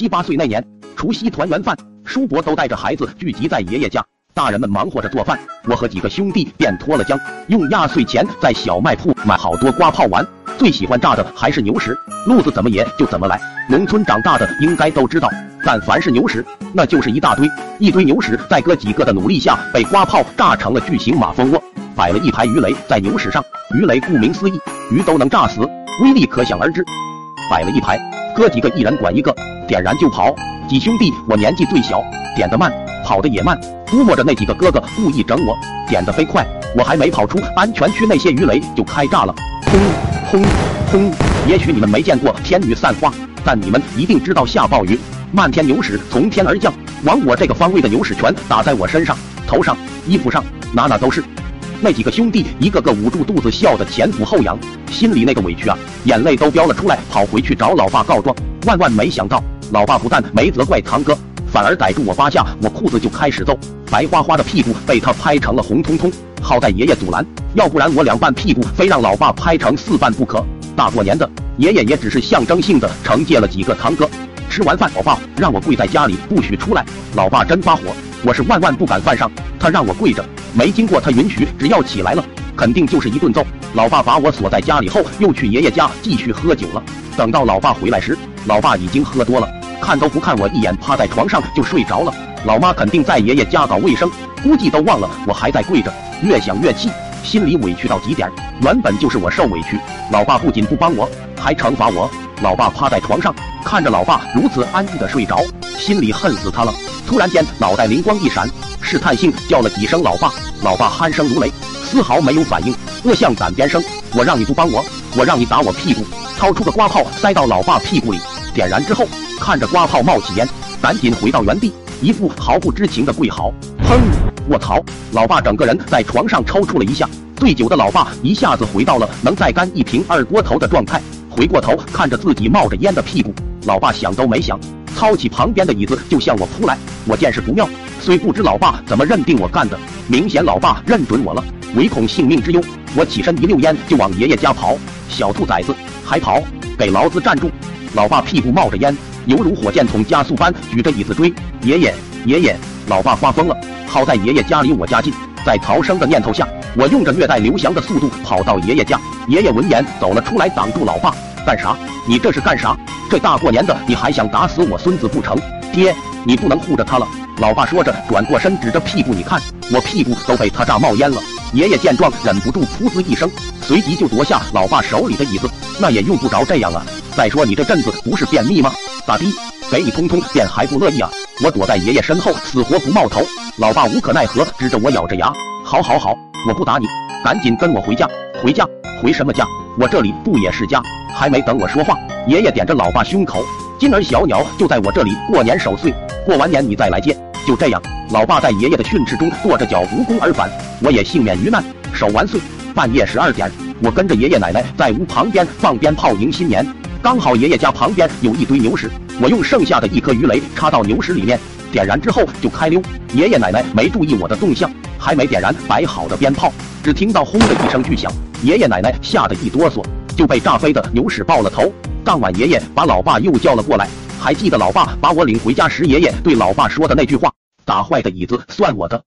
七八岁那年，除夕团圆饭，叔伯都带着孩子聚集在爷爷家，大人们忙活着做饭，我和几个兄弟便脱了缰，用压岁钱在小卖铺买好多瓜炮玩。最喜欢炸的还是牛屎，路子怎么野就怎么来。农村长大的应该都知道，但凡是牛屎，那就是一大堆，一堆牛屎在哥几个的努力下，被瓜炮炸成了巨型马蜂窝，摆了一排鱼雷在牛屎上。鱼雷顾名思义，鱼都能炸死，威力可想而知。摆了一排，哥几个一人管一个，点燃就跑。几兄弟我年纪最小，点得慢，跑得也慢。估摸着那几个哥哥故意整我，点得飞快，我还没跑出安全区，那些鱼雷就开炸了，轰！轰轰！也许你们没见过天女散花，但你们一定知道下暴雨，漫天牛屎从天而降，往我这个方位的牛屎全打在我身上、头上、衣服上，哪哪都是。那几个兄弟一个个捂住肚子，笑得前俯后仰，心里那个委屈啊，眼泪都飙了出来，跑回去找老爸告状。万万没想到，老爸不但没责怪堂哥，反而逮住我扒下我裤子就开始揍，白花花的屁股被他拍成了红彤彤。好在爷爷阻拦，要不然我两半屁股非让老爸拍成四半不可。大过年的，爷爷也只是象征性的惩戒了几个堂哥。吃完饭，老爸让我跪在家里，不许出来。老爸真发火，我是万万不敢犯上。他让我跪着，没经过他允许，只要起来了，肯定就是一顿揍。老爸把我锁在家里后，又去爷爷家继续喝酒了。等到老爸回来时，老爸已经喝多了，看都不看我一眼，趴在床上就睡着了。老妈肯定在爷爷家搞卫生，估计都忘了我还在跪着。越想越气，心里委屈到极点。原本就是我受委屈，老爸不仅不帮我，还惩罚我。老爸趴在床上，看着老爸如此安逸的睡着，心里恨死他了。突然间，脑袋灵光一闪，试探性叫了几声老爸。老爸鼾声如雷，丝毫没有反应，恶向胆边生。我让你不帮我，我让你打我屁股。掏出个瓜炮塞到老爸屁股里，点燃之后，看着瓜炮冒起烟，赶紧回到原地，一副毫不知情的跪好。砰！卧槽！老爸整个人在床上抽搐了一下，醉酒的老爸一下子回到了能再干一瓶二锅头的状态。回过头看着自己冒着烟的屁股，老爸想都没想，操起旁边的椅子就向我扑来。我见势不妙，虽不知老爸怎么认定我干的，明显老爸认准我了，唯恐性命之忧，我起身一溜烟就往爷爷家跑。小兔崽子，还跑？给老子站住！老爸屁股冒着烟，犹如火箭筒加速般举着椅子追爷爷。爷爷，老爸发疯了！好在爷爷家离我家近，在逃生的念头下，我用着虐待刘翔的速度跑到爷爷家。爷爷闻言走了出来，挡住老爸：“干啥？你这是干啥？这大过年的你还想打死我孙子不成？爹，你不能护着他了。”老爸说着转过身，指着屁股：“你看，我屁股都被他炸冒烟了。”爷爷见状，忍不住噗呲一声，随即就夺下老爸手里的椅子：“那也用不着这样啊！再说你这阵子不是便秘吗？咋的？给你通通便还不乐意啊？”我躲在爷爷身后，死活不冒头。老爸无可奈何，指着我咬着牙：“好好好，我不打你，赶紧跟我回家。回家？回什么家？我这里不也是家？”还没等我说话，爷爷点着老爸胸口：“今儿小鸟就在我这里过年守岁，过完年你再来接。”就这样，老爸在爷爷的训斥中跺着脚无功而返，我也幸免于难，守完岁。半夜十二点，我跟着爷爷奶奶在屋旁边放鞭炮迎新年，刚好爷爷家旁边有一堆牛屎，我用剩下的一颗鱼雷插到牛屎里面。点燃之后就开溜，爷爷奶奶没注意我的动向，还没点燃摆好的鞭炮，只听到轰的一声巨响，爷爷奶奶吓得一哆嗦，就被炸飞的牛屎爆了头。当晚爷爷把老爸又叫了过来，还记得老爸把我领回家时，爷爷对老爸说的那句话：打坏的椅子算我的。